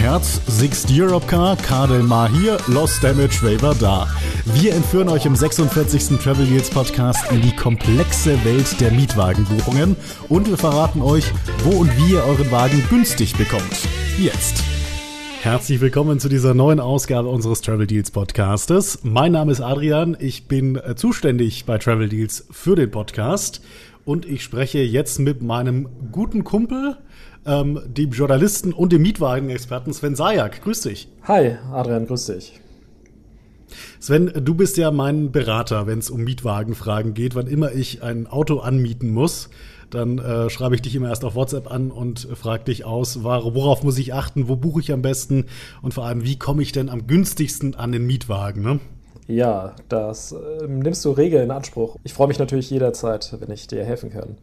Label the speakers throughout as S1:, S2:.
S1: Herz, Sixt Europe Car, Cardel Mar hier, Lost Damage Waiver da. Wir entführen euch im 46. Travel Deals Podcast in die komplexe Welt der Mietwagenbuchungen und wir verraten euch, wo und wie ihr euren Wagen günstig bekommt. Jetzt. Herzlich willkommen zu dieser neuen Ausgabe unseres Travel Deals Podcastes. Mein Name ist Adrian, ich bin äh, zuständig bei Travel Deals für den Podcast und ich spreche jetzt mit meinem guten Kumpel, ähm, dem Journalisten und dem Mietwagenexperten Sven Sajak. Grüß dich.
S2: Hi, Adrian, grüß dich.
S1: Sven, du bist ja mein Berater, wenn es um Mietwagenfragen geht. Wann immer ich ein Auto anmieten muss, dann äh, schreibe ich dich immer erst auf WhatsApp an und frage dich aus, worauf muss ich achten, wo buche ich am besten und vor allem, wie komme ich denn am günstigsten an den Mietwagen? Ne?
S2: Ja, das äh, nimmst du Regeln in Anspruch. Ich freue mich natürlich jederzeit, wenn ich dir helfen kann.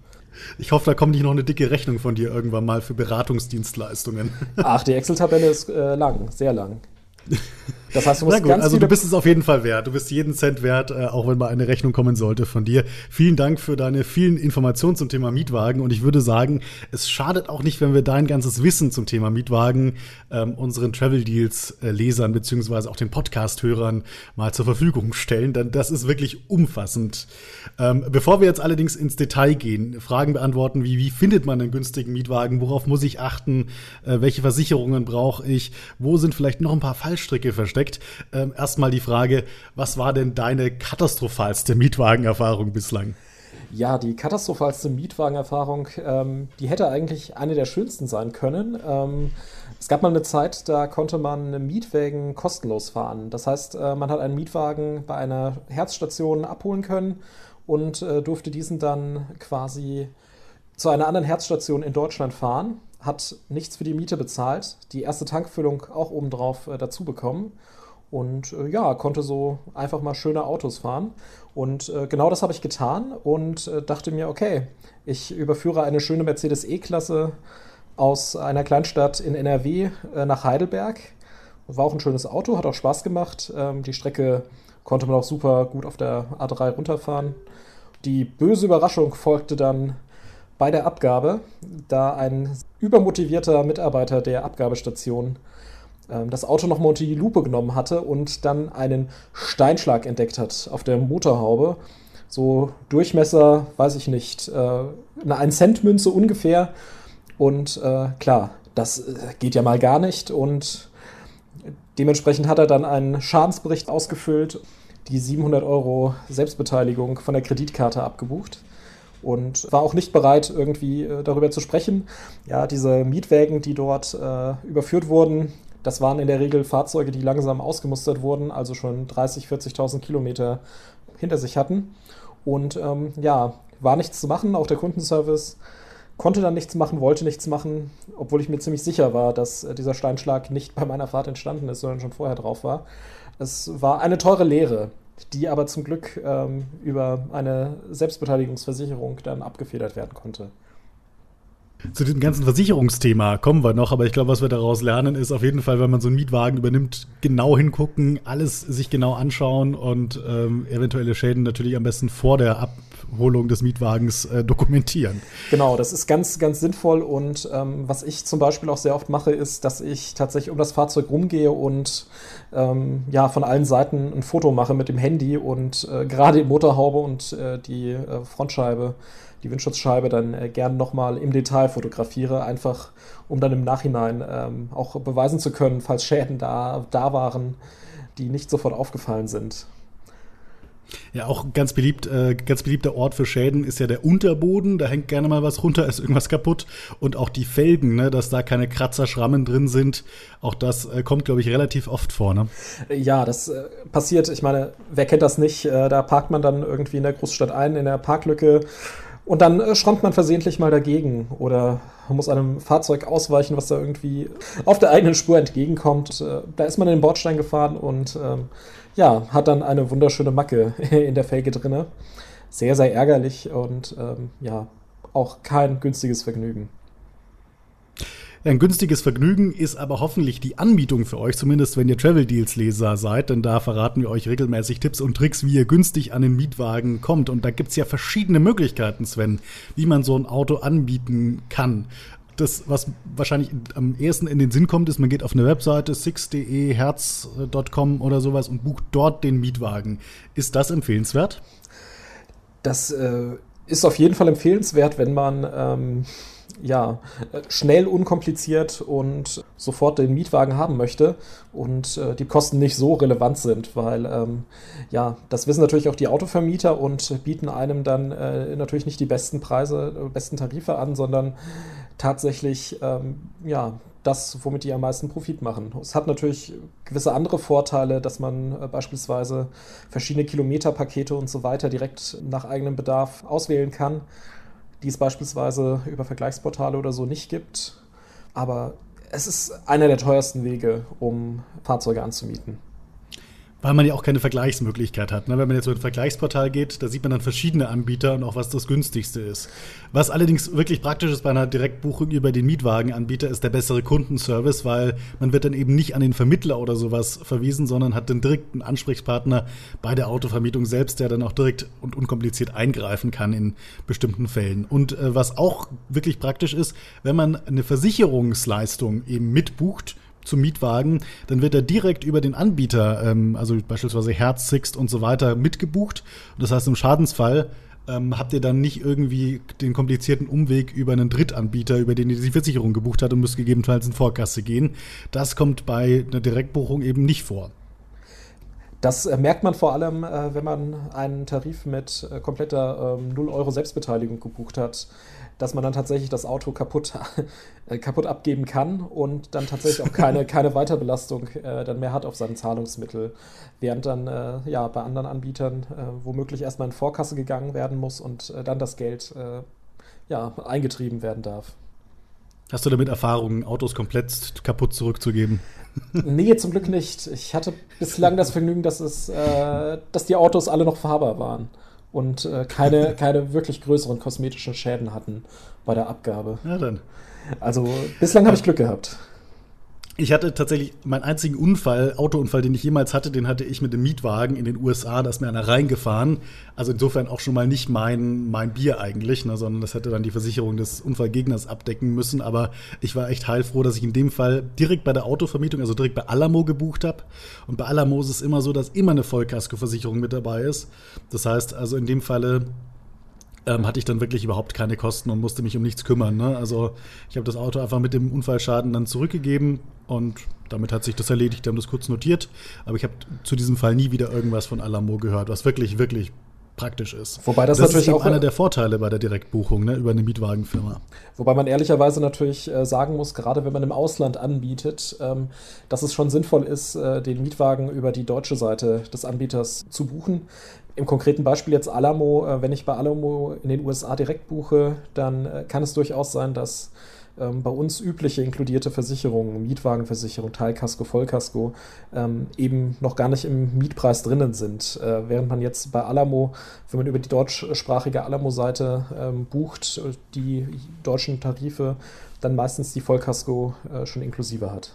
S1: Ich hoffe, da kommt nicht noch eine dicke Rechnung von dir irgendwann mal für Beratungsdienstleistungen.
S2: Ach, die Excel-Tabelle ist äh, lang, sehr lang.
S1: Das heißt, du musst gut, ganz also du bist es auf jeden Fall wert. Du bist jeden Cent wert, äh, auch wenn mal eine Rechnung kommen sollte von dir. Vielen Dank für deine vielen Informationen zum Thema Mietwagen. Und ich würde sagen, es schadet auch nicht, wenn wir dein ganzes Wissen zum Thema Mietwagen ähm, unseren Travel Deals äh, Lesern beziehungsweise auch den Podcast-Hörern mal zur Verfügung stellen. Denn das ist wirklich umfassend. Ähm, bevor wir jetzt allerdings ins Detail gehen, Fragen beantworten wie, wie findet man einen günstigen Mietwagen? Worauf muss ich achten? Äh, welche Versicherungen brauche ich? Wo sind vielleicht noch ein paar Fallstricke versteckt? Steckt. Ähm, erstmal die Frage, was war denn deine katastrophalste Mietwagenerfahrung bislang?
S2: Ja, die katastrophalste Mietwagenerfahrung, ähm, die hätte eigentlich eine der schönsten sein können. Ähm, es gab mal eine Zeit, da konnte man Mietwagen kostenlos fahren. Das heißt, äh, man hat einen Mietwagen bei einer Herzstation abholen können und äh, durfte diesen dann quasi zu einer anderen Herzstation in Deutschland fahren hat nichts für die Miete bezahlt, die erste Tankfüllung auch obendrauf äh, dazu bekommen und äh, ja, konnte so einfach mal schöne Autos fahren. Und äh, genau das habe ich getan und äh, dachte mir, okay, ich überführe eine schöne Mercedes E-Klasse aus einer Kleinstadt in NRW äh, nach Heidelberg. War auch ein schönes Auto, hat auch Spaß gemacht. Ähm, die Strecke konnte man auch super gut auf der A3 runterfahren. Die böse Überraschung folgte dann bei der Abgabe, da ein übermotivierter Mitarbeiter der Abgabestation ähm, das Auto nochmal unter die Lupe genommen hatte und dann einen Steinschlag entdeckt hat auf der Motorhaube. So Durchmesser, weiß ich nicht, äh, eine 1-Cent-Münze ungefähr. Und äh, klar, das äh, geht ja mal gar nicht. Und dementsprechend hat er dann einen Schadensbericht ausgefüllt, die 700 Euro Selbstbeteiligung von der Kreditkarte abgebucht und war auch nicht bereit, irgendwie äh, darüber zu sprechen. Ja, diese Mietwägen, die dort äh, überführt wurden, das waren in der Regel Fahrzeuge, die langsam ausgemustert wurden, also schon 30.000, 40.000 Kilometer hinter sich hatten. Und ähm, ja, war nichts zu machen, auch der Kundenservice konnte dann nichts machen, wollte nichts machen, obwohl ich mir ziemlich sicher war, dass äh, dieser Steinschlag nicht bei meiner Fahrt entstanden ist, sondern schon vorher drauf war. Es war eine teure Lehre die aber zum Glück ähm, über eine Selbstbeteiligungsversicherung dann abgefedert werden konnte.
S1: Zu dem ganzen Versicherungsthema kommen wir noch, aber ich glaube, was wir daraus lernen, ist auf jeden Fall, wenn man so einen Mietwagen übernimmt, genau hingucken, alles sich genau anschauen und ähm, eventuelle Schäden natürlich am besten vor der Abholung des Mietwagens äh, dokumentieren.
S2: Genau, das ist ganz, ganz sinnvoll und ähm, was ich zum Beispiel auch sehr oft mache, ist, dass ich tatsächlich um das Fahrzeug rumgehe und ähm, ja, von allen Seiten ein Foto mache mit dem Handy und äh, gerade die Motorhaube und äh, die äh, Frontscheibe die Windschutzscheibe dann äh, gern nochmal im Detail fotografiere, einfach um dann im Nachhinein ähm, auch beweisen zu können, falls Schäden da, da waren, die nicht sofort aufgefallen sind.
S1: Ja, auch ganz beliebt, äh, ganz beliebter Ort für Schäden ist ja der Unterboden. Da hängt gerne mal was runter, ist irgendwas kaputt. Und auch die Felgen, ne, dass da keine Kratzer, Schrammen drin sind. Auch das äh, kommt, glaube ich, relativ oft vor. Ne?
S2: Ja, das äh, passiert. Ich meine, wer kennt das nicht? Äh, da parkt man dann irgendwie in der Großstadt ein, in der Parklücke und dann äh, schrammt man versehentlich mal dagegen oder muss einem Fahrzeug ausweichen, was da irgendwie auf der eigenen Spur entgegenkommt. Äh, da ist man in den Bordstein gefahren und ähm, ja, hat dann eine wunderschöne Macke in der Felge drinne. Sehr, sehr ärgerlich und ähm, ja, auch kein günstiges Vergnügen.
S1: Ein günstiges Vergnügen ist aber hoffentlich die Anbietung für euch, zumindest wenn ihr Travel Deals Leser seid, denn da verraten wir euch regelmäßig Tipps und Tricks, wie ihr günstig an den Mietwagen kommt. Und da gibt es ja verschiedene Möglichkeiten, Sven, wie man so ein Auto anbieten kann. das, was wahrscheinlich am ehesten in den Sinn kommt, ist, man geht auf eine Webseite, six.de, herz.com oder sowas und bucht dort den Mietwagen. Ist das empfehlenswert?
S2: Das äh, ist auf jeden Fall empfehlenswert, wenn man ähm, ja, schnell, unkompliziert und sofort den Mietwagen haben möchte und äh, die Kosten nicht so relevant sind, weil ähm, ja, das wissen natürlich auch die Autovermieter und bieten einem dann äh, natürlich nicht die besten Preise, äh, besten Tarife an, sondern tatsächlich ähm, ja, das, womit die am meisten Profit machen. Es hat natürlich gewisse andere Vorteile, dass man äh, beispielsweise verschiedene Kilometerpakete und so weiter direkt nach eigenem Bedarf auswählen kann die es beispielsweise über Vergleichsportale oder so nicht gibt. Aber es ist einer der teuersten Wege, um Fahrzeuge anzumieten
S1: weil man ja auch keine Vergleichsmöglichkeit hat. Ne? Wenn man jetzt über ein Vergleichsportal geht, da sieht man dann verschiedene Anbieter und auch was das günstigste ist. Was allerdings wirklich praktisch ist bei einer Direktbuchung über den Mietwagenanbieter, ist der bessere Kundenservice, weil man wird dann eben nicht an den Vermittler oder sowas verwiesen, sondern hat den direkten Ansprechpartner bei der Autovermietung selbst, der dann auch direkt und unkompliziert eingreifen kann in bestimmten Fällen. Und äh, was auch wirklich praktisch ist, wenn man eine Versicherungsleistung eben mitbucht, zum Mietwagen, dann wird er direkt über den Anbieter, ähm, also beispielsweise Herz, Sixt und so weiter, mitgebucht. das heißt, im Schadensfall ähm, habt ihr dann nicht irgendwie den komplizierten Umweg über einen Drittanbieter, über den ihr die Versicherung gebucht habt und müsst gegebenenfalls in Vorkasse gehen. Das kommt bei einer Direktbuchung eben nicht vor.
S2: Das äh, merkt man vor allem, äh, wenn man einen Tarif mit äh, kompletter ähm, 0 Euro Selbstbeteiligung gebucht hat dass man dann tatsächlich das Auto kaputt, kaputt abgeben kann und dann tatsächlich auch keine, keine Weiterbelastung dann mehr hat auf seinem Zahlungsmittel. Während dann ja, bei anderen Anbietern womöglich erstmal in Vorkasse gegangen werden muss und dann das Geld ja, eingetrieben werden darf.
S1: Hast du damit Erfahrungen, Autos komplett kaputt zurückzugeben?
S2: Nee, zum Glück nicht. Ich hatte bislang das Vergnügen, dass, es, dass die Autos alle noch fahrbar waren und äh, keine, keine wirklich größeren kosmetischen Schäden hatten bei der Abgabe.
S1: Ja, dann.
S2: Also bislang habe ich Glück gehabt.
S1: Ich hatte tatsächlich meinen einzigen Unfall, Autounfall, den ich jemals hatte, den hatte ich mit dem Mietwagen in den USA, da ist mir einer reingefahren. Also insofern auch schon mal nicht mein, mein Bier eigentlich, ne, sondern das hätte dann die Versicherung des Unfallgegners abdecken müssen. Aber ich war echt heilfroh, dass ich in dem Fall direkt bei der Autovermietung, also direkt bei Alamo gebucht habe. Und bei Alamo ist es immer so, dass immer eine Vollkaskoversicherung mit dabei ist. Das heißt, also in dem Falle ähm, hatte ich dann wirklich überhaupt keine Kosten und musste mich um nichts kümmern. Ne? Also ich habe das Auto einfach mit dem Unfallschaden dann zurückgegeben und damit hat sich das erledigt. Die haben das kurz notiert, aber ich habe zu diesem Fall nie wieder irgendwas von Alamo gehört, was wirklich, wirklich praktisch ist.
S2: Wobei das, das natürlich ist auch
S1: einer der Vorteile bei der Direktbuchung ne, über eine Mietwagenfirma.
S2: Wobei man ehrlicherweise natürlich äh, sagen muss, gerade wenn man im Ausland anbietet, ähm, dass es schon sinnvoll ist, äh, den Mietwagen über die deutsche Seite des Anbieters zu buchen. Im konkreten Beispiel jetzt Alamo, äh, wenn ich bei Alamo in den USA direkt buche, dann äh, kann es durchaus sein, dass ähm, bei uns übliche inkludierte Versicherungen, Mietwagenversicherung, Teilkasko, Vollkasko, ähm, eben noch gar nicht im Mietpreis drinnen sind. Äh, während man jetzt bei Alamo, wenn man über die deutschsprachige Alamo-Seite ähm, bucht, die deutschen Tarife, dann meistens die Vollkasko schon inklusive hat.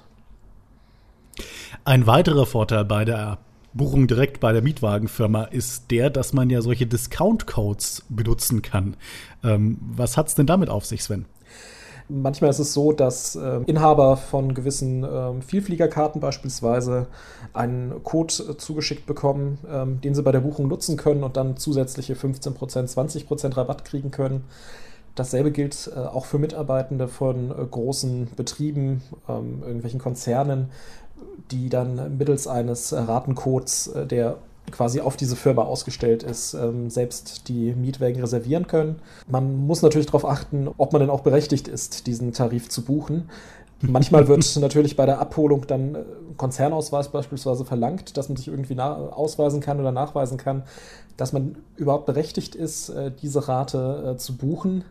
S1: Ein weiterer Vorteil bei der Buchung direkt bei der Mietwagenfirma ist der, dass man ja solche Discount-Codes benutzen kann. Ähm, was es denn damit auf sich, Sven?
S2: Manchmal ist es so, dass äh, Inhaber von gewissen äh, Vielfliegerkarten beispielsweise einen Code äh, zugeschickt bekommen, ähm, den sie bei der Buchung nutzen können und dann zusätzliche 15%, 20% Rabatt kriegen können. Dasselbe gilt äh, auch für Mitarbeitende von äh, großen Betrieben, ähm, irgendwelchen Konzernen, die dann mittels eines Ratencodes, äh, der quasi auf diese Firma ausgestellt ist, ähm, selbst die Mietwagen reservieren können. Man muss natürlich darauf achten, ob man denn auch berechtigt ist, diesen Tarif zu buchen. Manchmal wird natürlich bei der Abholung dann äh, Konzernausweis beispielsweise verlangt, dass man sich irgendwie ausweisen kann oder nachweisen kann, dass man überhaupt berechtigt ist, äh, diese Rate zu buchen.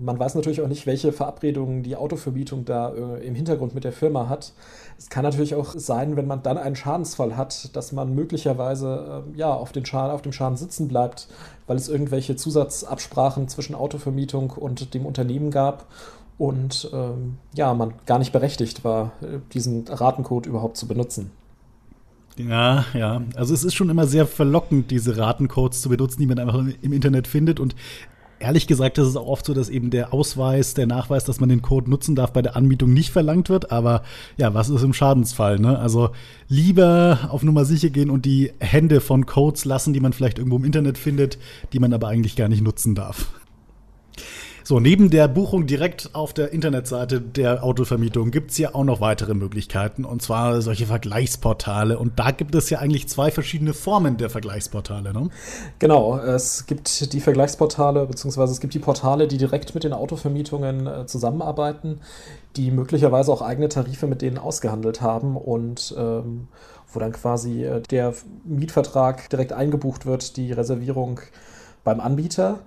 S2: Man weiß natürlich auch nicht, welche Verabredungen die Autovermietung da äh, im Hintergrund mit der Firma hat. Es kann natürlich auch sein, wenn man dann einen Schadensfall hat, dass man möglicherweise äh, ja, auf, den Schaden, auf dem Schaden sitzen bleibt, weil es irgendwelche Zusatzabsprachen zwischen Autovermietung und dem Unternehmen gab und ähm, ja, man gar nicht berechtigt war, äh, diesen Ratencode überhaupt zu benutzen.
S1: Ja, ja. Also es ist schon immer sehr verlockend, diese Ratencodes zu benutzen, die man einfach im Internet findet. Und ehrlich gesagt ist es auch oft so, dass eben der Ausweis, der Nachweis, dass man den Code nutzen darf, bei der Anmietung nicht verlangt wird. Aber ja, was ist im Schadensfall? Ne? Also lieber auf Nummer sicher gehen und die Hände von Codes lassen, die man vielleicht irgendwo im Internet findet, die man aber eigentlich gar nicht nutzen darf. So, neben der Buchung direkt auf der Internetseite der Autovermietung gibt es ja auch noch weitere Möglichkeiten, und zwar solche Vergleichsportale. Und da gibt es ja eigentlich zwei verschiedene Formen der Vergleichsportale. Ne?
S2: Genau, es gibt die Vergleichsportale, beziehungsweise es gibt die Portale, die direkt mit den Autovermietungen äh, zusammenarbeiten, die möglicherweise auch eigene Tarife mit denen ausgehandelt haben und ähm, wo dann quasi äh, der Mietvertrag direkt eingebucht wird, die Reservierung beim Anbieter.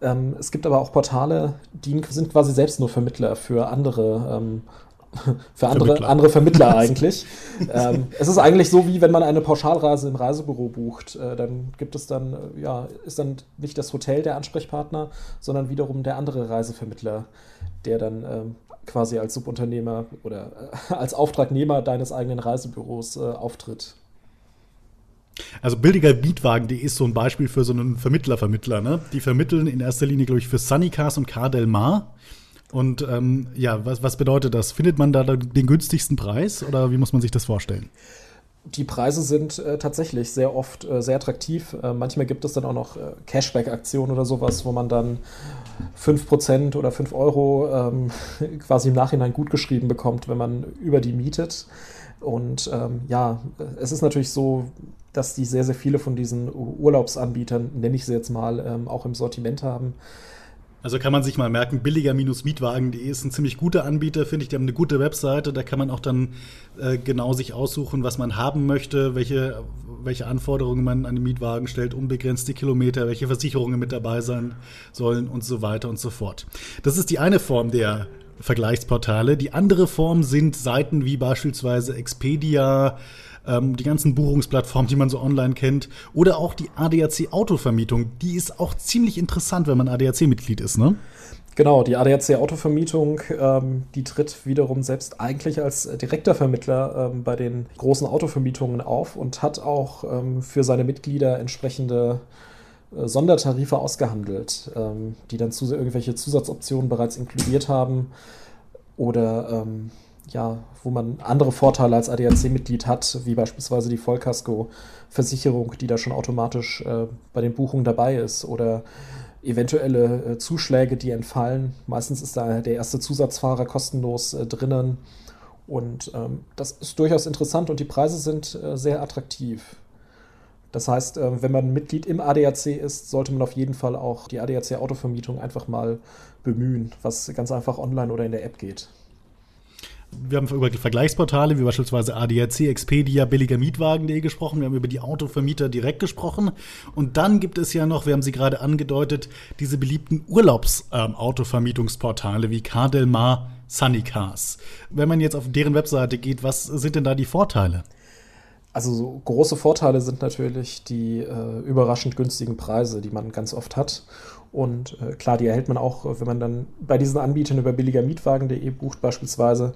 S2: Ähm, es gibt aber auch Portale, die sind quasi selbst nur Vermittler für andere ähm, für andere Vermittler, andere Vermittler eigentlich. ähm, es ist eigentlich so, wie wenn man eine Pauschalreise im Reisebüro bucht. Äh, dann gibt es dann, äh, ja, ist dann nicht das Hotel der Ansprechpartner, sondern wiederum der andere Reisevermittler, der dann ähm, quasi als Subunternehmer oder äh, als Auftragnehmer deines eigenen Reisebüros äh, auftritt.
S1: Also billigerbietwagen.de ist so ein Beispiel für so einen Vermittler-Vermittler. Ne? Die vermitteln in erster Linie, glaube ich, für Sunnycars und Car Del Mar. Und ähm, ja, was, was bedeutet das? Findet man da den günstigsten Preis oder wie muss man sich das vorstellen?
S2: Die Preise sind äh, tatsächlich sehr oft äh, sehr attraktiv. Äh, manchmal gibt es dann auch noch äh, Cashback-Aktionen oder sowas, wo man dann 5% oder 5 Euro ähm, quasi im Nachhinein gutgeschrieben bekommt, wenn man über die mietet. Und ähm, ja, es ist natürlich so, dass die sehr, sehr viele von diesen Urlaubsanbietern, nenne ich sie jetzt mal, ähm, auch im Sortiment haben.
S1: Also kann man sich mal merken, billiger-mietwagen.de ist ein ziemlich guter Anbieter, finde ich. Die haben eine gute Webseite, da kann man auch dann äh, genau sich aussuchen, was man haben möchte, welche, welche Anforderungen man an den Mietwagen stellt, unbegrenzte Kilometer, welche Versicherungen mit dabei sein sollen und so weiter und so fort. Das ist die eine Form der Vergleichsportale. Die andere Form sind Seiten wie beispielsweise Expedia, ähm, die ganzen Buchungsplattformen, die man so online kennt, oder auch die ADAC Autovermietung. Die ist auch ziemlich interessant, wenn man ADAC-Mitglied ist, ne?
S2: Genau, die ADAC Autovermietung, ähm, die tritt wiederum selbst eigentlich als direkter Vermittler ähm, bei den großen Autovermietungen auf und hat auch ähm, für seine Mitglieder entsprechende äh, Sondertarife ausgehandelt, ähm, die dann zu, irgendwelche Zusatzoptionen bereits inkludiert haben oder ähm, ja, wo man andere Vorteile als ADAC-Mitglied hat, wie beispielsweise die Vollkasko-Versicherung, die da schon automatisch äh, bei den Buchungen dabei ist oder eventuelle äh, Zuschläge, die entfallen. Meistens ist da der erste Zusatzfahrer kostenlos äh, drinnen und ähm, das ist durchaus interessant und die Preise sind äh, sehr attraktiv. Das heißt, äh, wenn man Mitglied im ADAC ist, sollte man auf jeden Fall auch die ADAC Autovermietung einfach mal bemühen, was ganz einfach online oder in der App geht
S1: wir haben über Vergleichsportale wie beispielsweise ADAC, Expedia, billigermietwagen.de gesprochen. Wir haben über die Autovermieter direkt gesprochen. Und dann gibt es ja noch, wir haben sie gerade angedeutet, diese beliebten Urlaubsautovermietungsportale ähm, wie Car Del Mar, Sunny Cars. Wenn man jetzt auf deren Webseite geht, was sind denn da die Vorteile?
S2: Also so große Vorteile sind natürlich die äh, überraschend günstigen Preise, die man ganz oft hat. Und äh, klar, die erhält man auch, wenn man dann bei diesen Anbietern über billigermietwagen.de bucht beispielsweise.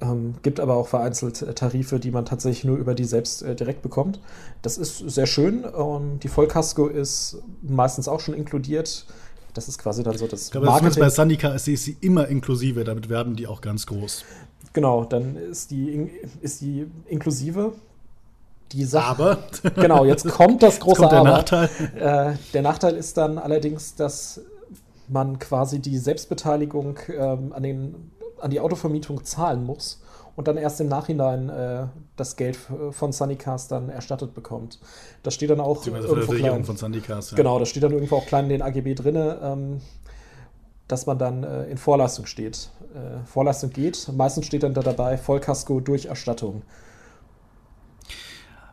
S2: Ähm, gibt aber auch vereinzelt äh, Tarife, die man tatsächlich nur über die selbst äh, direkt bekommt. Das ist sehr schön. Ähm, die Vollkasko ist meistens auch schon inkludiert. Das ist quasi dann so das
S1: ich glaube, Marketing. Bei Sandika ist sie, ist sie immer inklusive, damit werben die auch ganz groß.
S2: Genau, dann ist die, ist die inklusive die Sache.
S1: Aber.
S2: Genau, jetzt kommt das große
S1: kommt
S2: der
S1: Aber. Nachteil.
S2: Äh, der Nachteil ist dann allerdings, dass man quasi die Selbstbeteiligung ähm, an, den, an die Autovermietung zahlen muss und dann erst im Nachhinein äh, das Geld von Sunnycast dann erstattet bekommt. Das steht dann auch
S1: irgendwo klein. von Sunnycast,
S2: ja. Genau, das steht dann irgendwo auch klein in den AGB drin, ähm, dass man dann äh, in Vorleistung steht. Äh, Vorleistung geht, meistens steht dann da dabei Vollkasko durch Erstattung.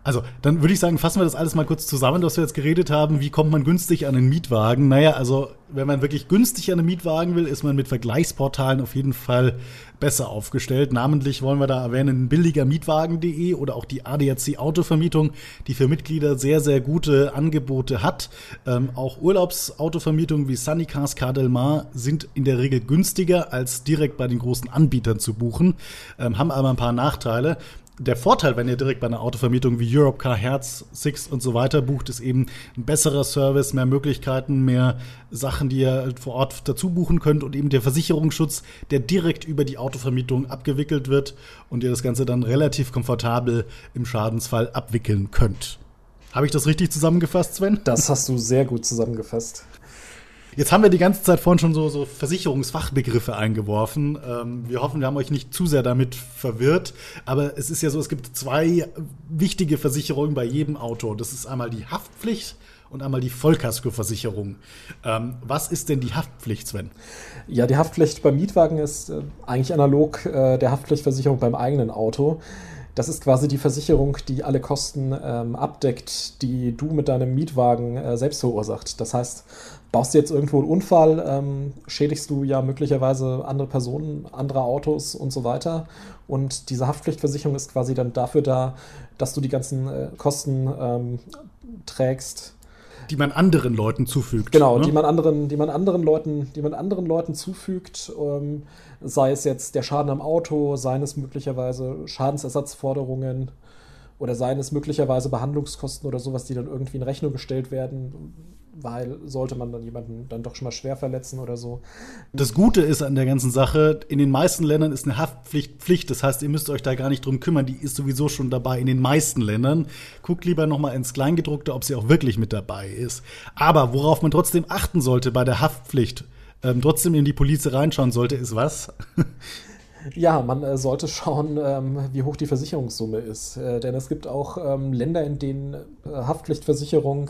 S1: Also, dann würde ich sagen, fassen wir das alles mal kurz zusammen, was wir jetzt geredet haben. Wie kommt man günstig an einen Mietwagen? Naja, also, wenn man wirklich günstig an einen Mietwagen will, ist man mit Vergleichsportalen auf jeden Fall besser aufgestellt. Namentlich wollen wir da erwähnen billigermietwagen.de oder auch die ADAC Autovermietung, die für Mitglieder sehr, sehr gute Angebote hat. Ähm, auch Urlaubsautovermietungen wie Sunnycars, Cardelmar sind in der Regel günstiger als direkt bei den großen Anbietern zu buchen, ähm, haben aber ein paar Nachteile der Vorteil, wenn ihr direkt bei einer Autovermietung wie Europcar, Herz, Six und so weiter bucht, ist eben ein besserer Service, mehr Möglichkeiten, mehr Sachen, die ihr vor Ort dazu buchen könnt und eben der Versicherungsschutz, der direkt über die Autovermietung abgewickelt wird und ihr das Ganze dann relativ komfortabel im Schadensfall abwickeln könnt. Habe ich das richtig zusammengefasst, Sven?
S2: Das hast du sehr gut zusammengefasst.
S1: Jetzt haben wir die ganze Zeit vorhin schon so, so Versicherungsfachbegriffe eingeworfen. Ähm, wir hoffen, wir haben euch nicht zu sehr damit verwirrt. Aber es ist ja so, es gibt zwei wichtige Versicherungen bei jedem Auto. Das ist einmal die Haftpflicht und einmal die Vollkaskoversicherung. Ähm, was ist denn die Haftpflicht, Sven?
S2: Ja, die Haftpflicht beim Mietwagen ist äh, eigentlich analog äh, der Haftpflichtversicherung beim eigenen Auto. Das ist quasi die Versicherung, die alle Kosten ähm, abdeckt, die du mit deinem Mietwagen äh, selbst verursacht. Das heißt, baust du jetzt irgendwo einen Unfall, ähm, schädigst du ja möglicherweise andere Personen, andere Autos und so weiter. Und diese Haftpflichtversicherung ist quasi dann dafür da, dass du die ganzen äh, Kosten ähm, trägst.
S1: Die man anderen Leuten zufügt.
S2: Genau, ne? die man anderen, die man anderen Leuten, die man anderen Leuten zufügt, ähm, sei es jetzt der Schaden am Auto, seien es möglicherweise Schadensersatzforderungen oder seien es möglicherweise Behandlungskosten oder sowas, die dann irgendwie in Rechnung gestellt werden weil sollte man dann jemanden dann doch schon mal schwer verletzen oder so.
S1: Das Gute ist an der ganzen Sache, in den meisten Ländern ist eine Haftpflicht Pflicht. Das heißt, ihr müsst euch da gar nicht drum kümmern. Die ist sowieso schon dabei in den meisten Ländern. Guckt lieber noch mal ins Kleingedruckte, ob sie auch wirklich mit dabei ist. Aber worauf man trotzdem achten sollte bei der Haftpflicht, ähm, trotzdem in die Police reinschauen sollte, ist was?
S2: Ja, man äh, sollte schauen, ähm, wie hoch die Versicherungssumme ist. Äh, denn es gibt auch ähm, Länder, in denen äh, Haftpflichtversicherung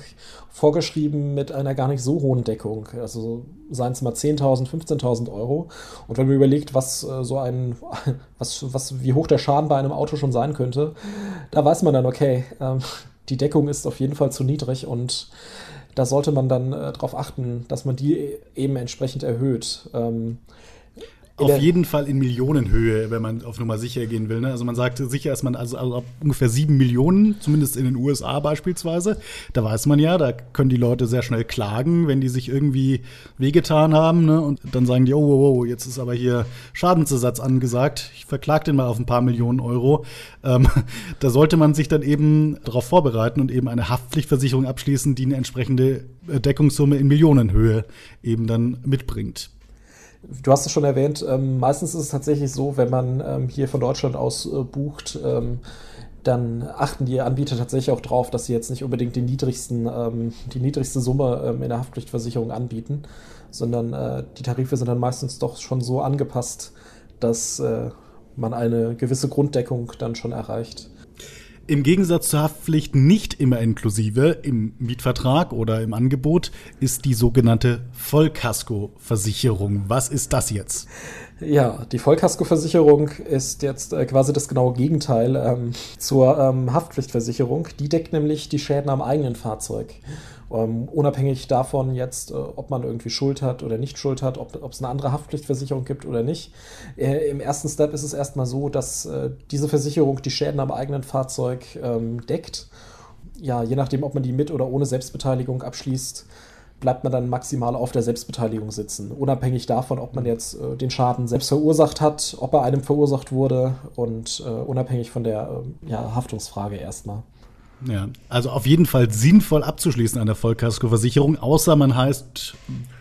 S2: vorgeschrieben mit einer gar nicht so hohen Deckung. Also seien es mal 10.000, 15.000 Euro. Und wenn man überlegt, was äh, so ein, was, was, wie hoch der Schaden bei einem Auto schon sein könnte, da weiß man dann, okay, ähm, die Deckung ist auf jeden Fall zu niedrig und da sollte man dann äh, darauf achten, dass man die e-, eben entsprechend erhöht. Ähm,
S1: auf jeden Fall in Millionenhöhe, wenn man auf Nummer sicher gehen will. Ne? Also man sagt sicher ist man also, also ab ungefähr sieben Millionen, zumindest in den USA beispielsweise. Da weiß man ja, da können die Leute sehr schnell klagen, wenn die sich irgendwie wehgetan haben. Ne? Und dann sagen die, oh, oh, oh, jetzt ist aber hier Schadensersatz angesagt. Ich verklag den mal auf ein paar Millionen Euro. Ähm, da sollte man sich dann eben darauf vorbereiten und eben eine Haftpflichtversicherung abschließen, die eine entsprechende Deckungssumme in Millionenhöhe eben dann mitbringt.
S2: Du hast es schon erwähnt, ähm, meistens ist es tatsächlich so, wenn man ähm, hier von Deutschland aus äh, bucht, ähm, dann achten die Anbieter tatsächlich auch drauf, dass sie jetzt nicht unbedingt den niedrigsten, ähm, die niedrigste Summe ähm, in der Haftpflichtversicherung anbieten, sondern äh, die Tarife sind dann meistens doch schon so angepasst, dass äh, man eine gewisse Grunddeckung dann schon erreicht.
S1: Im Gegensatz zur Haftpflicht nicht immer inklusive im Mietvertrag oder im Angebot ist die sogenannte Vollkaskoversicherung. Was ist das jetzt?
S2: Ja, die Vollkaskoversicherung ist jetzt äh, quasi das genaue Gegenteil ähm, zur ähm, Haftpflichtversicherung. Die deckt nämlich die Schäden am eigenen Fahrzeug. Ähm, unabhängig davon jetzt, äh, ob man irgendwie Schuld hat oder nicht Schuld hat, ob es eine andere Haftpflichtversicherung gibt oder nicht. Äh, Im ersten Step ist es erstmal so, dass äh, diese Versicherung die Schäden am eigenen Fahrzeug ähm, deckt. Ja, je nachdem, ob man die mit oder ohne Selbstbeteiligung abschließt, bleibt man dann maximal auf der Selbstbeteiligung sitzen. Unabhängig davon, ob man jetzt äh, den Schaden selbst verursacht hat, ob er einem verursacht wurde und äh, unabhängig von der äh, ja, Haftungsfrage erstmal.
S1: Ja, also auf jeden Fall sinnvoll abzuschließen an der Vollkaskoversicherung, außer man heißt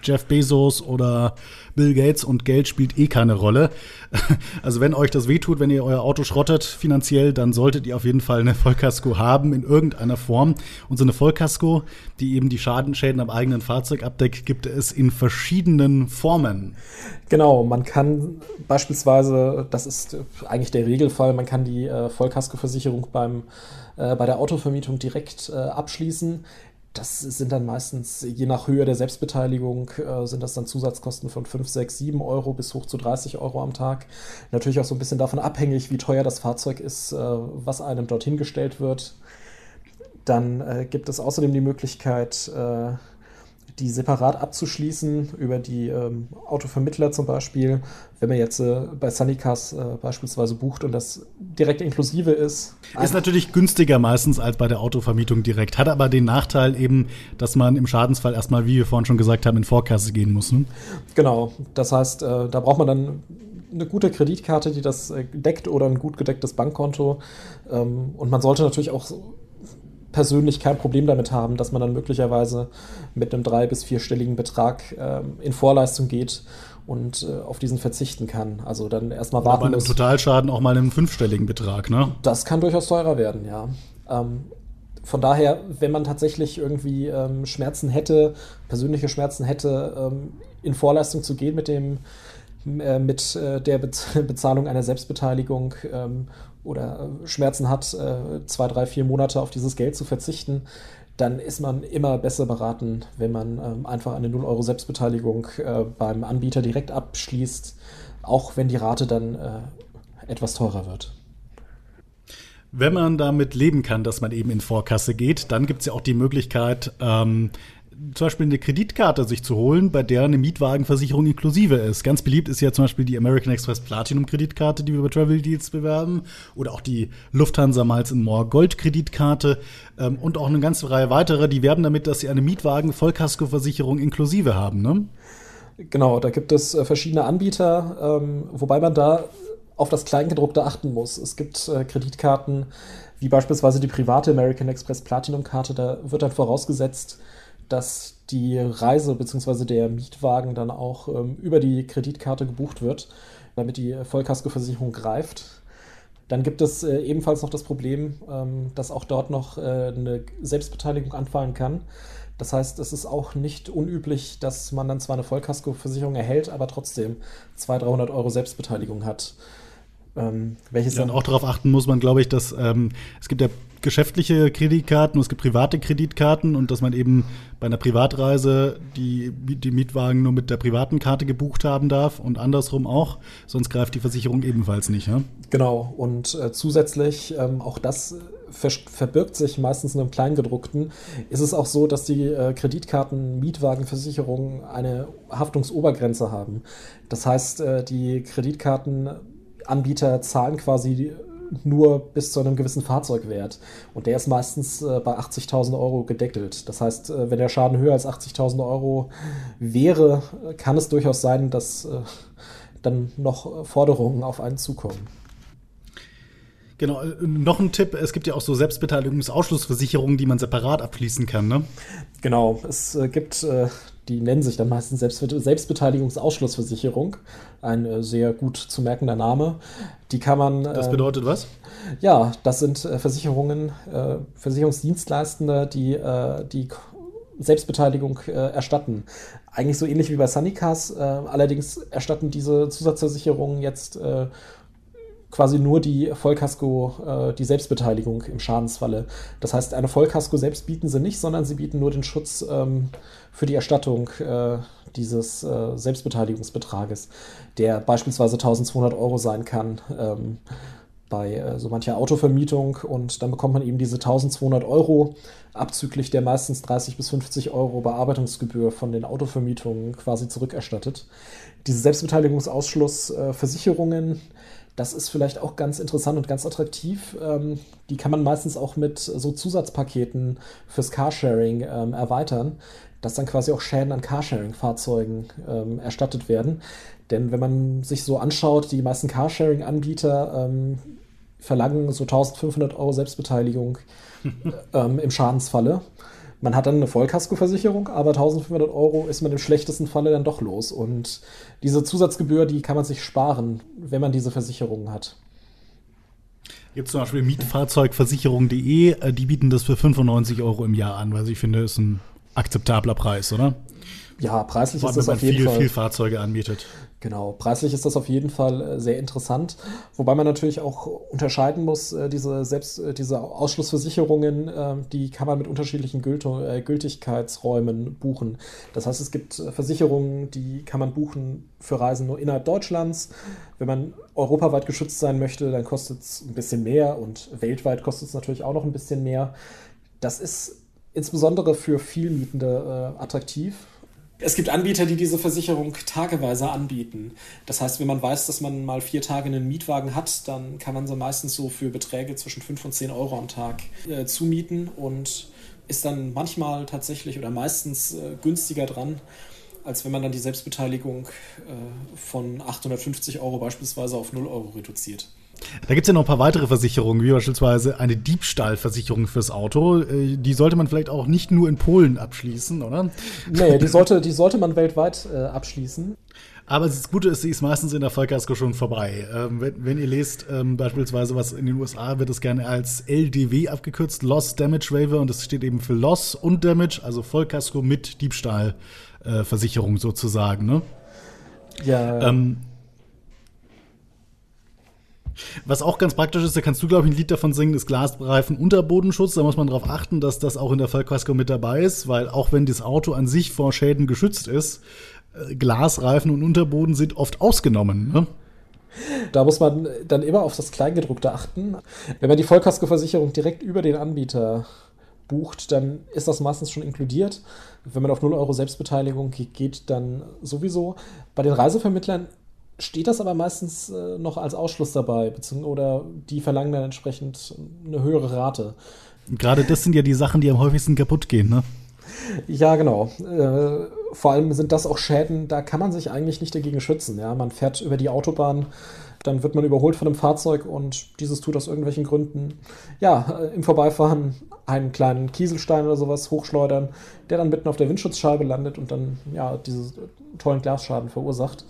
S1: Jeff Bezos oder Bill Gates und Geld spielt eh keine Rolle. Also wenn euch das wehtut, wenn ihr euer Auto schrottet finanziell, dann solltet ihr auf jeden Fall eine Vollkasko haben in irgendeiner Form. Und so eine Vollkasko, die eben die Schadenschäden am eigenen Fahrzeug abdeckt, gibt es in verschiedenen Formen.
S2: Genau, man kann beispielsweise, das ist eigentlich der Regelfall, man kann die äh, Vollkaskoversicherung beim äh, bei der Autovermietung direkt äh, abschließen. Das sind dann meistens, je nach Höhe der Selbstbeteiligung, äh, sind das dann Zusatzkosten von 5, 6, 7 Euro bis hoch zu 30 Euro am Tag. Natürlich auch so ein bisschen davon abhängig, wie teuer das Fahrzeug ist, äh, was einem dorthin gestellt wird. Dann gibt es außerdem die Möglichkeit, die separat abzuschließen über die ähm, Autovermittler zum Beispiel. Wenn man jetzt äh, bei Sunnycars äh, beispielsweise bucht und das direkt inklusive ist.
S1: Ist natürlich günstiger meistens als bei der Autovermietung direkt. Hat aber den Nachteil eben, dass man im Schadensfall erstmal, wie wir vorhin schon gesagt haben, in Vorkasse gehen muss. Ne?
S2: Genau. Das heißt, äh, da braucht man dann eine gute Kreditkarte, die das äh, deckt oder ein gut gedecktes Bankkonto. Ähm, und man sollte natürlich auch persönlich kein Problem damit haben, dass man dann möglicherweise mit einem drei- bis vierstelligen Betrag ähm, in Vorleistung geht und äh, auf diesen verzichten kann. Also dann erstmal warten.
S1: Aber einem Totalschaden auch mal einen fünfstelligen Betrag, ne?
S2: Das kann durchaus teurer werden, ja. Ähm, von daher, wenn man tatsächlich irgendwie ähm, Schmerzen hätte, persönliche Schmerzen hätte, ähm, in Vorleistung zu gehen mit dem äh, mit äh, der Be Bezahlung einer Selbstbeteiligung ähm, oder äh, Schmerzen hat, äh, zwei, drei, vier Monate auf dieses Geld zu verzichten, dann ist man immer besser beraten, wenn man ähm, einfach eine 0 Euro Selbstbeteiligung äh, beim Anbieter direkt abschließt, auch wenn die Rate dann etwas teurer wird.
S1: Wenn man damit leben kann, dass man eben in Vorkasse geht, dann gibt es ja auch die Möglichkeit, ähm, zum Beispiel eine Kreditkarte sich zu holen, bei der eine Mietwagenversicherung inklusive ist. Ganz beliebt ist ja zum Beispiel die American Express Platinum Kreditkarte, die wir über Travel Deals bewerben, oder auch die Lufthansa Miles More Gold Kreditkarte ähm, und auch eine ganze Reihe weiterer, die werben damit, dass sie eine Mietwagen-Vollkaskoversicherung inklusive haben. Ne?
S2: Genau, da gibt es äh, verschiedene Anbieter, ähm, wobei man da auf das Kleingedruckte achten muss. Es gibt äh, Kreditkarten, wie beispielsweise die private American Express Platinum Karte, da wird dann vorausgesetzt, dass die Reise bzw. der Mietwagen dann auch ähm, über die Kreditkarte gebucht wird, damit die Vollkaskoversicherung greift. Dann gibt es äh, ebenfalls noch das Problem, ähm, dass auch dort noch äh, eine Selbstbeteiligung anfallen kann. Das heißt, es ist auch nicht unüblich, dass man dann zwar eine Vollkaskoversicherung erhält, aber trotzdem 200, 300 Euro Selbstbeteiligung hat.
S1: Ähm, welches ja, dann auch darauf achten muss man, glaube ich, dass ähm, es gibt ja geschäftliche Kreditkarten und es gibt private Kreditkarten und dass man eben bei einer Privatreise die, die Mietwagen nur mit der privaten Karte gebucht haben darf und andersrum auch, sonst greift die Versicherung ebenfalls nicht. Ja?
S2: Genau, und äh, zusätzlich, ähm, auch das ver verbirgt sich meistens in einem Kleingedruckten, ist es auch so, dass die äh, Kreditkarten Mietwagenversicherungen eine Haftungsobergrenze haben. Das heißt, äh, die Kreditkartenanbieter zahlen quasi nur bis zu einem gewissen Fahrzeugwert. Und der ist meistens äh, bei 80.000 Euro gedeckelt. Das heißt, äh, wenn der Schaden höher als 80.000 Euro wäre, kann es durchaus sein, dass äh, dann noch Forderungen auf einen zukommen.
S1: Genau, äh, noch ein Tipp, es gibt ja auch so Selbstbeteiligungsausschlussversicherungen, die man separat abschließen kann, ne?
S2: Genau, es äh, gibt, äh, die nennen sich dann meistens Selbst Selbstbeteiligungsausschlussversicherung, ein äh, sehr gut zu merkender Name. Die kann man.
S1: das ähm, bedeutet was?
S2: Ja, das sind äh, Versicherungen, äh, Versicherungsdienstleistende, die die Selbstbeteiligung erstatten. Eigentlich so ähnlich wie bei Sunnycars, allerdings erstatten diese Zusatzversicherungen jetzt quasi nur die Vollkasko, äh, die Selbstbeteiligung im Schadensfalle. Das heißt, eine Vollkasko selbst bieten sie nicht, sondern sie bieten nur den Schutz ähm, für die Erstattung äh, dieses äh, Selbstbeteiligungsbetrages, der beispielsweise 1200 Euro sein kann. Ähm, bei äh, so mancher Autovermietung und dann bekommt man eben diese 1200 Euro abzüglich der meistens 30 bis 50 Euro Bearbeitungsgebühr von den Autovermietungen quasi zurückerstattet. Diese Selbstbeteiligungsausschlussversicherungen äh, das ist vielleicht auch ganz interessant und ganz attraktiv. Ähm, die kann man meistens auch mit so Zusatzpaketen fürs Carsharing ähm, erweitern, dass dann quasi auch Schäden an Carsharing-Fahrzeugen ähm, erstattet werden. Denn wenn man sich so anschaut, die meisten Carsharing-Anbieter ähm, verlangen so 1500 Euro Selbstbeteiligung ähm, im Schadensfalle. Man hat dann eine Vollkaskoversicherung, aber 1500 Euro ist man im schlechtesten Falle dann doch los. Und diese Zusatzgebühr, die kann man sich sparen, wenn man diese Versicherung hat.
S1: Gibt zum Beispiel Mietfahrzeugversicherung.de, äh, die bieten das für 95 Euro im Jahr an, weil ich finde, ist ein akzeptabler Preis, oder?
S2: Ja, preislich
S1: Vor
S2: ist das
S1: auf jeden viel, Fall. viel Fahrzeuge anbietet.
S2: Genau, preislich ist das auf jeden Fall äh, sehr interessant, wobei man natürlich auch unterscheiden muss, äh, diese selbst äh, diese Ausschlussversicherungen, ähm, die kann man mit unterschiedlichen Gültigkeitsräumen buchen. Das heißt, es gibt Versicherungen, die kann man buchen für Reisen nur innerhalb Deutschlands. Wenn man europaweit geschützt sein möchte, dann kostet es ein bisschen mehr und weltweit kostet es natürlich auch noch ein bisschen mehr. Das ist insbesondere für Vielmietende äh, attraktiv, es gibt Anbieter, die diese Versicherung tageweise anbieten. Das heißt, wenn man weiß, dass man mal vier Tage einen Mietwagen hat, dann kann man sie meistens so für Beträge zwischen 5 und 10 Euro am Tag äh, zumieten und ist dann manchmal tatsächlich oder meistens äh, günstiger dran, als wenn man dann die Selbstbeteiligung äh, von 850 Euro beispielsweise auf 0 Euro reduziert.
S1: Da gibt es ja noch ein paar weitere Versicherungen, wie beispielsweise eine Diebstahlversicherung fürs Auto. Äh, die sollte man vielleicht auch nicht nur in Polen abschließen, oder?
S2: Nee, die sollte, die sollte man weltweit äh, abschließen.
S1: Aber das Gute ist, sie ist meistens in der Vollkasko schon vorbei. Ähm, wenn, wenn, ihr lest, ähm, beispielsweise, was in den USA wird es gerne als LDW abgekürzt, Loss Damage Waiver, und das steht eben für Loss und Damage, also Vollkasko mit Diebstahlversicherung äh, sozusagen. Ne?
S2: Ja. Ähm,
S1: was auch ganz praktisch ist, da kannst du, glaube ich, ein Lied davon singen, ist Glasreifen Unterbodenschutz. Da muss man darauf achten, dass das auch in der Vollkasko mit dabei ist, weil auch wenn das Auto an sich vor Schäden geschützt ist, äh, Glasreifen und Unterboden sind oft ausgenommen. Ne?
S2: Da muss man dann immer auf das Kleingedruckte achten. Wenn man die Vollkaskoversicherung direkt über den Anbieter bucht, dann ist das meistens schon inkludiert. Wenn man auf 0 Euro Selbstbeteiligung geht, dann sowieso. Bei den Reisevermittlern steht das aber meistens äh, noch als Ausschluss dabei, oder die verlangen dann entsprechend eine höhere Rate.
S1: Gerade das sind ja die Sachen, die am häufigsten kaputt gehen, ne?
S2: Ja, genau. Äh, vor allem sind das auch Schäden, da kann man sich eigentlich nicht dagegen schützen. Ja? Man fährt über die Autobahn, dann wird man überholt von einem Fahrzeug und dieses tut aus irgendwelchen Gründen, ja, äh, im Vorbeifahren einen kleinen Kieselstein oder sowas hochschleudern, der dann mitten auf der Windschutzscheibe landet und dann, ja, diese tollen Glasschaden verursacht.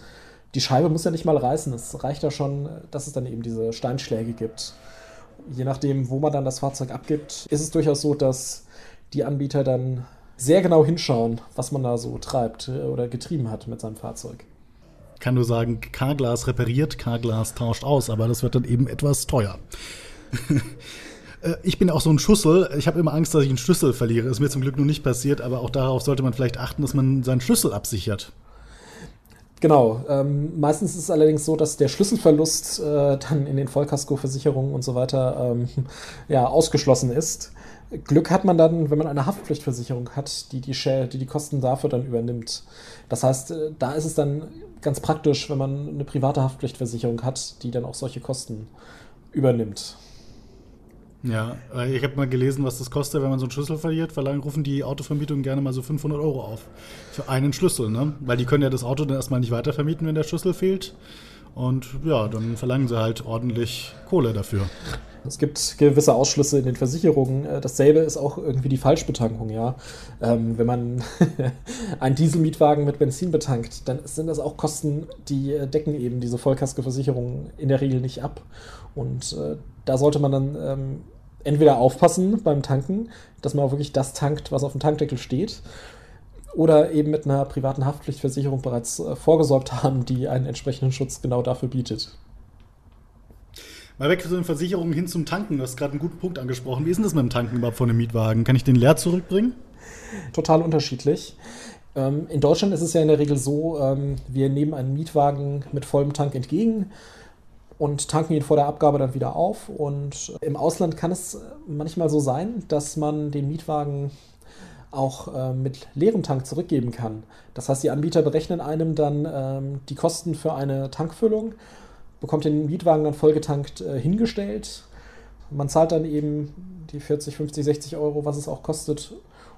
S2: Die Scheibe muss ja nicht mal reißen. Es reicht ja schon, dass es dann eben diese Steinschläge gibt. Je nachdem, wo man dann das Fahrzeug abgibt, ist es durchaus so, dass die Anbieter dann sehr genau hinschauen, was man da so treibt äh, oder getrieben hat mit seinem Fahrzeug.
S1: Kann nur sagen, K-Glas repariert, K-Glas tauscht aus, aber das wird dann eben etwas teuer. Äh, ich bin auch so ein Schlüssel. Ich habe immer Angst, dass ich einen Schlüssel verliere. Ist mir zum Glück noch nicht passiert, aber auch darauf sollte man vielleicht achten, dass man seinen Schlüssel absichert.
S2: Genau. Ähm, meistens ist es allerdings so, dass der Schlüsselverlust äh, dann in den Vollkaskoversicherungen und so weiter ähm, ja, ausgeschlossen ist. Glück hat man dann, wenn man eine Haftpflichtversicherung hat, die die, Shell, die, die Kosten dafür dann übernimmt. Das heißt, äh, da ist es dann ganz praktisch, wenn man eine private Haftpflichtversicherung hat, die dann auch solche Kosten übernimmt.
S1: Ja, ich habe mal gelesen, was das kostet, wenn man so einen Schlüssel verliert. Verlangen rufen die Autovermietungen gerne mal so 500 Euro auf für einen Schlüssel, ne? Weil die können ja das Auto dann erstmal nicht weitervermieten, wenn der Schlüssel fehlt. Und ja, dann verlangen sie halt ordentlich Kohle dafür.
S2: Es gibt gewisse Ausschlüsse in den Versicherungen. Äh, dasselbe ist auch irgendwie die Falschbetankung, ja. Ähm, wenn man einen Dieselmietwagen mit Benzin betankt, dann sind das auch Kosten, die äh, decken eben diese Vollkaskoversicherungen in der Regel nicht ab. Und äh, da sollte man dann ähm, entweder aufpassen beim Tanken, dass man auch wirklich das tankt, was auf dem Tankdeckel steht, oder eben mit einer privaten Haftpflichtversicherung bereits äh, vorgesorgt haben, die einen entsprechenden Schutz genau dafür bietet.
S1: Mal weg von den Versicherungen hin zum Tanken. Du hast gerade einen guten Punkt angesprochen. Wie ist denn das mit dem Tanken überhaupt von einem Mietwagen? Kann ich den leer zurückbringen?
S2: Total unterschiedlich. Ähm, in Deutschland ist es ja in der Regel so, ähm, wir nehmen einen Mietwagen mit vollem Tank entgegen und tanken ihn vor der Abgabe dann wieder auf. Und im Ausland kann es manchmal so sein, dass man den Mietwagen auch äh, mit leerem Tank zurückgeben kann. Das heißt, die Anbieter berechnen einem dann ähm, die Kosten für eine Tankfüllung bekommt den Mietwagen dann vollgetankt äh, hingestellt. Man zahlt dann eben die 40, 50, 60 Euro, was es auch kostet,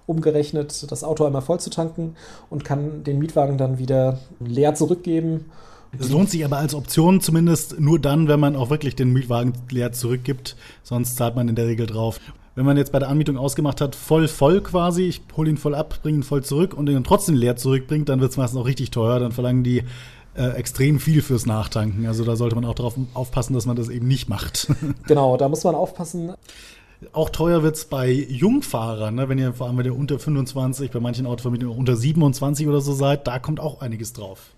S2: umgerechnet, das Auto einmal voll zu tanken und kann den Mietwagen dann wieder leer zurückgeben.
S1: Es lohnt sich aber als Option zumindest nur dann, wenn man auch wirklich den Mietwagen leer zurückgibt. Sonst zahlt man in der Regel drauf. Wenn man jetzt bei der Anmietung ausgemacht hat, voll voll quasi, ich hole ihn voll ab, bringe ihn voll zurück und ihn trotzdem leer zurückbringt, dann wird es meistens auch richtig teuer. Dann verlangen die äh, extrem viel fürs Nachtanken. Also da sollte man auch darauf aufpassen, dass man das eben nicht macht.
S2: genau, da muss man aufpassen.
S1: Auch teuer wird es bei Jungfahrern, ne? wenn ihr vor allem wenn ihr unter 25, bei manchen Autovermietungen unter 27 oder so seid, da kommt auch einiges drauf.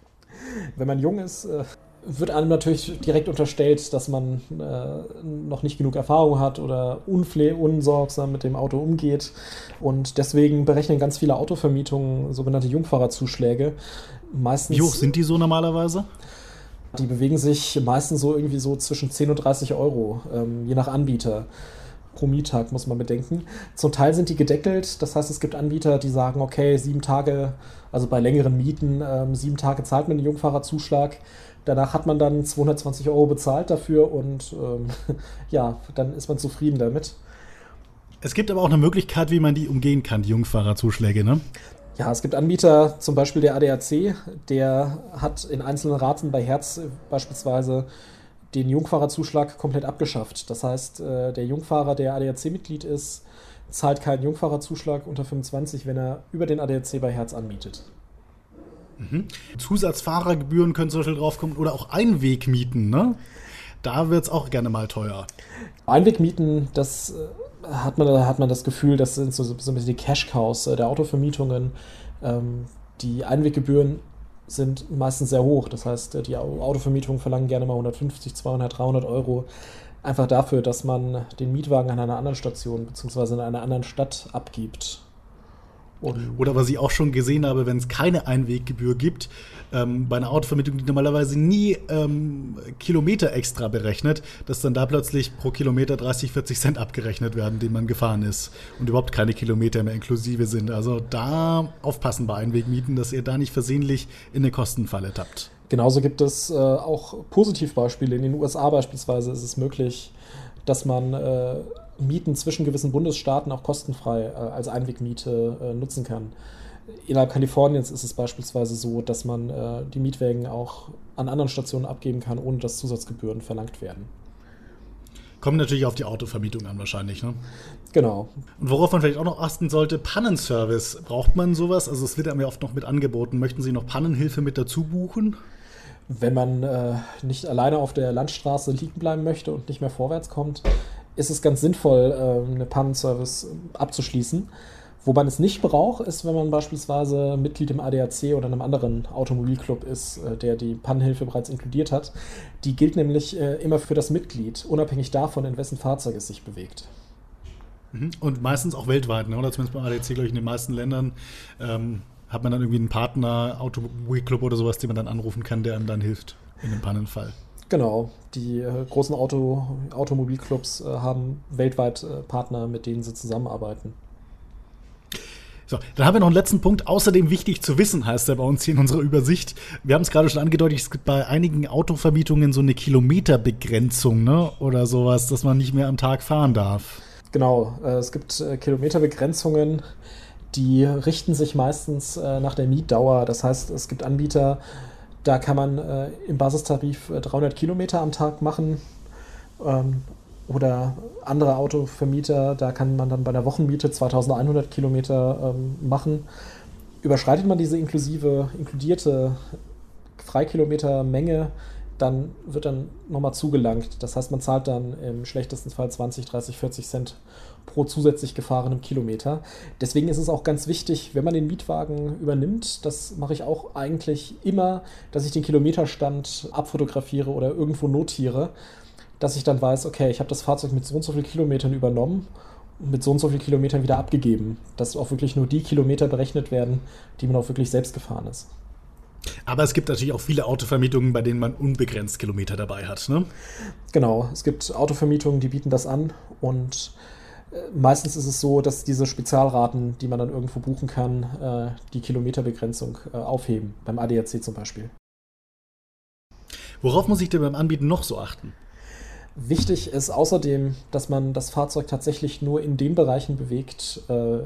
S2: Wenn man jung ist, äh, wird einem natürlich direkt unterstellt, dass man äh, noch nicht genug Erfahrung hat oder unsorgsam mit dem Auto umgeht. Und deswegen berechnen ganz viele Autovermietungen sogenannte Jungfahrerzuschläge.
S1: Meistens, Wie hoch sind die so normalerweise?
S2: Die bewegen sich meistens so irgendwie so zwischen 10 und 30 Euro, ähm, je nach Anbieter. Pro Miettag muss man bedenken. Zum Teil sind die gedeckelt, das heißt, es gibt Anbieter, die sagen, okay, sieben Tage, also bei längeren Mieten, ähm, sieben Tage zahlt man den Jungfahrerzuschlag. Danach hat man dann 220 Euro bezahlt dafür und ähm, ja, dann ist man zufrieden damit.
S1: Es gibt aber auch eine Möglichkeit, wie man die umgehen kann, die Jungfahrerzuschläge, ne?
S2: Ja, es gibt Anbieter, zum Beispiel der ADAC, der hat in einzelnen Raten bei Herz beispielsweise den Jungfahrerzuschlag komplett abgeschafft. Das heißt, äh, der Jungfahrer, der ADAC-Mitglied ist, zahlt keinen Jungfahrerzuschlag unter 25, wenn er über den ADAC bei Herz anmietet.
S1: Mhm. Zusatzfahrergebühren können zum Beispiel draufkommen oder auch Einwegmieten, ne? Da wird es auch gerne mal teuer.
S2: Einwegmieten, das äh, hat man, hat man das Gefühl, das sind so, so ein bisschen die Cash-Cows äh, der Autovermietungen. Ähm, die Einweggebühren sind meistens sehr hoch. Das heißt, die Autovermietungen verlangen gerne mal 150, 200, 300 Euro. Einfach dafür, dass man den Mietwagen an einer anderen Station bzw. in einer anderen Stadt abgibt.
S1: Und Oder was ich auch schon gesehen habe, wenn es keine Einweggebühr gibt, ähm, bei einer Autovermietung, die normalerweise nie ähm, Kilometer extra berechnet, dass dann da plötzlich pro Kilometer 30, 40 Cent abgerechnet werden, den man gefahren ist und überhaupt keine Kilometer mehr inklusive sind. Also da aufpassen bei Einwegmieten, dass ihr da nicht versehentlich in eine Kostenfalle tappt.
S2: Genauso gibt es äh, auch Positivbeispiele. In den USA beispielsweise ist es möglich, dass man äh, Mieten zwischen gewissen Bundesstaaten auch kostenfrei äh, als Einwegmiete äh, nutzen kann. Innerhalb Kaliforniens ist es beispielsweise so, dass man äh, die Mietwägen auch an anderen Stationen abgeben kann, ohne dass Zusatzgebühren verlangt werden.
S1: Kommt natürlich auf die Autovermietung an, wahrscheinlich, ne?
S2: Genau.
S1: Und worauf man vielleicht auch noch achten sollte, Pannenservice. Braucht man sowas? Also es wird einem ja oft noch mit angeboten. Möchten Sie noch Pannenhilfe mit dazu buchen?
S2: Wenn man äh, nicht alleine auf der Landstraße liegen bleiben möchte und nicht mehr vorwärts kommt, ist es ganz sinnvoll, äh, eine Pannenservice abzuschließen. Wo man es nicht braucht, ist, wenn man beispielsweise Mitglied im ADAC oder einem anderen Automobilclub ist, äh, der die Pannenhilfe bereits inkludiert hat. Die gilt nämlich äh, immer für das Mitglied, unabhängig davon, in wessen Fahrzeug es sich bewegt.
S1: Mhm. Und meistens auch weltweit, ne? oder zumindest beim ADAC, glaube ich, in den meisten Ländern. Ähm, hat man dann irgendwie einen Partner, Automobilclub oder sowas, den man dann anrufen kann, der einem dann hilft in dem Pannenfall.
S2: Genau, die äh, großen Auto, Automobilclubs äh, haben weltweit äh, Partner, mit denen sie zusammenarbeiten.
S1: So, dann haben wir noch einen letzten Punkt. Außerdem wichtig zu wissen, heißt er bei uns hier in unserer Übersicht. Wir haben es gerade schon angedeutet, es gibt bei einigen Autovermietungen so eine Kilometerbegrenzung, ne? Oder sowas, dass man nicht mehr am Tag fahren darf.
S2: Genau, äh, es gibt äh, Kilometerbegrenzungen, die richten sich meistens äh, nach der Mietdauer. Das heißt, es gibt Anbieter, da kann man äh, im Basistarif 300 äh, Kilometer am Tag machen. Ähm, oder andere Autovermieter, da kann man dann bei der Wochenmiete 2100 Kilometer ähm, machen. Überschreitet man diese inklusive, inkludierte Freikilometermenge, dann wird dann nochmal zugelangt. Das heißt, man zahlt dann im schlechtesten Fall 20, 30, 40 Cent pro zusätzlich gefahrenem Kilometer. Deswegen ist es auch ganz wichtig, wenn man den Mietwagen übernimmt, das mache ich auch eigentlich immer, dass ich den Kilometerstand abfotografiere oder irgendwo notiere, dass ich dann weiß, okay, ich habe das Fahrzeug mit so und so vielen Kilometern übernommen und mit so und so vielen Kilometern wieder abgegeben. Dass auch wirklich nur die Kilometer berechnet werden, die man auch wirklich selbst gefahren ist.
S1: Aber es gibt natürlich auch viele Autovermietungen, bei denen man unbegrenzt Kilometer dabei hat, ne?
S2: Genau, es gibt Autovermietungen, die bieten das an und meistens ist es so, dass diese Spezialraten, die man dann irgendwo buchen kann, äh, die Kilometerbegrenzung äh, aufheben, beim ADAC zum Beispiel.
S1: Worauf muss ich denn beim Anbieten noch so achten?
S2: Wichtig ist außerdem, dass man das Fahrzeug tatsächlich nur in den Bereichen bewegt, äh,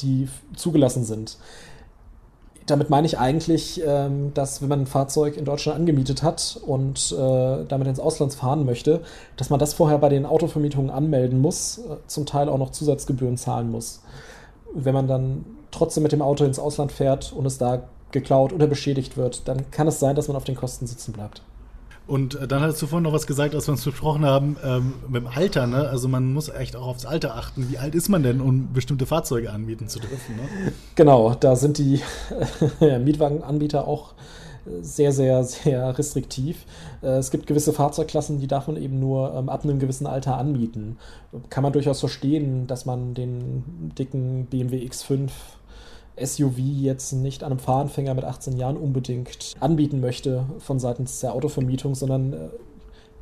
S2: die zugelassen sind damit meine ich eigentlich, ähm, dass wenn man ein Fahrzeug in Deutschland angemietet hat und äh, damit ins Ausland fahren möchte, dass man das vorher bei den Autovermietungen anmelden muss, äh, zum Teil auch noch Zusatzgebühren zahlen muss. Wenn man dann trotzdem mit dem Auto ins Ausland fährt und es da geklaut oder beschädigt wird, dann kann es sein, dass man auf den Kosten sitzen bleibt.
S1: Und äh, dann hattest du vorhin noch was gesagt, als wir uns besprochen haben, ähm, mit dem Alter, ne? Also man muss echt auch aufs Alter achten. Wie alt ist man denn, um bestimmte Fahrzeuge anbieten zu dürfen? Ne?
S2: Genau, da sind die Mietwagenanbieter auch sehr, sehr, sehr restriktiv. Äh, es gibt gewisse Fahrzeugklassen, die darf man eben nur ähm, ab einem gewissen Alter anmieten. Kann man durchaus verstehen, dass man den dicken BMW X5 SUV jetzt nicht einem Fahranfänger mit 18 Jahren unbedingt anbieten möchte von seitens der Autovermietung, sondern äh,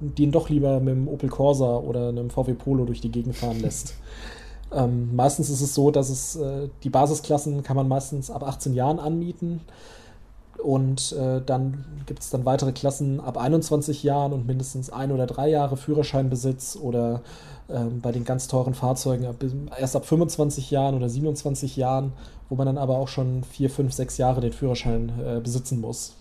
S2: den doch lieber mit einem Opel Corsa oder einem VW Polo durch die Gegend fahren lässt. ähm, meistens ist es so, dass es äh, die Basisklassen kann man meistens ab 18 Jahren anmieten Und äh, dann gibt es dann weitere Klassen ab 21 Jahren und mindestens ein oder drei Jahre Führerscheinbesitz oder ähm, bei den ganz teuren Fahrzeugen ab, erst ab 25 Jahren oder 27 Jahren, wo man dann aber auch schon vier, fünf, sechs Jahre den Führerschein äh, besitzen muss.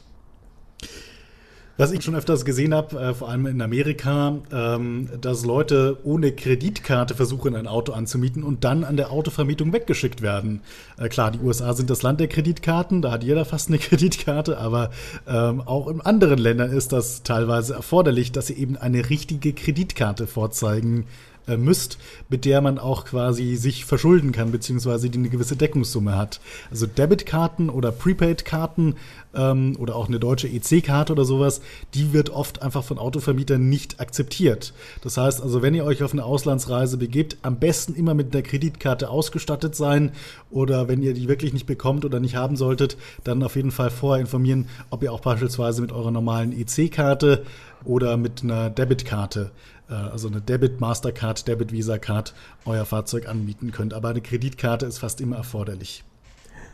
S1: Was ich schon öfters gesehen habe, äh, vor allem in Amerika, ähm, dass Leute ohne Kreditkarte versuchen, ein Auto anzumieten und dann an der Autovermietung weggeschickt werden. Äh, klar, die USA sind das Land der Kreditkarten, da hat jeder fast eine Kreditkarte, aber ähm, auch in anderen Ländern ist das teilweise erforderlich, dass sie eben eine richtige Kreditkarte vorzeigen äh, müsst, mit der man auch quasi sich verschulden kann, beziehungsweise die eine gewisse Deckungssumme hat. Also Debitkarten oder Prepaid-Karten ähm, oder auch eine deutsche EC-Karte oder sowas, die wird oft einfach von Autovermietern nicht akzeptiert. Das heißt also, wenn ihr euch auf eine Auslandsreise begebt, am besten immer mit einer Kreditkarte ausgestattet sein oder wenn ihr die wirklich nicht bekommt oder nicht haben solltet, dann auf jeden Fall vorher informieren, ob ihr auch beispielsweise mit eurer normalen EC-Karte oder mit einer Debitkarte also eine Debit Mastercard, Debit Visa Card euer Fahrzeug anbieten könnt. Aber eine Kreditkarte ist fast immer erforderlich.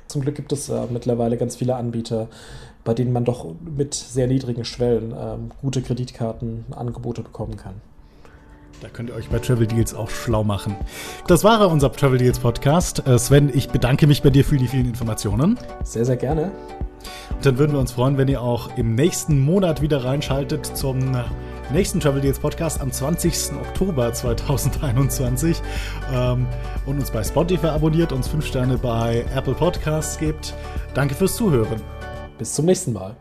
S2: Zum Glück gibt es äh, mittlerweile ganz viele Anbieter, bei denen man doch mit sehr niedrigen Schwellen äh, gute Kreditkartenangebote bekommen kann.
S1: Da könnt ihr euch bei Travel Deals auch schlau machen. Das war unser Travel Deals Podcast. Äh, Sven, ich bedanke mich bei dir für die vielen Informationen.
S2: Sehr, sehr gerne.
S1: Und dann würden wir uns freuen, wenn ihr auch im nächsten Monat wieder reinschaltet zum nächsten Travel Deals Podcast am 20. Oktober 2021 ähm, und uns bei Spotify abonniert, uns 5 Sterne bei Apple Podcasts gibt. Danke fürs Zuhören.
S2: Bis zum nächsten Mal.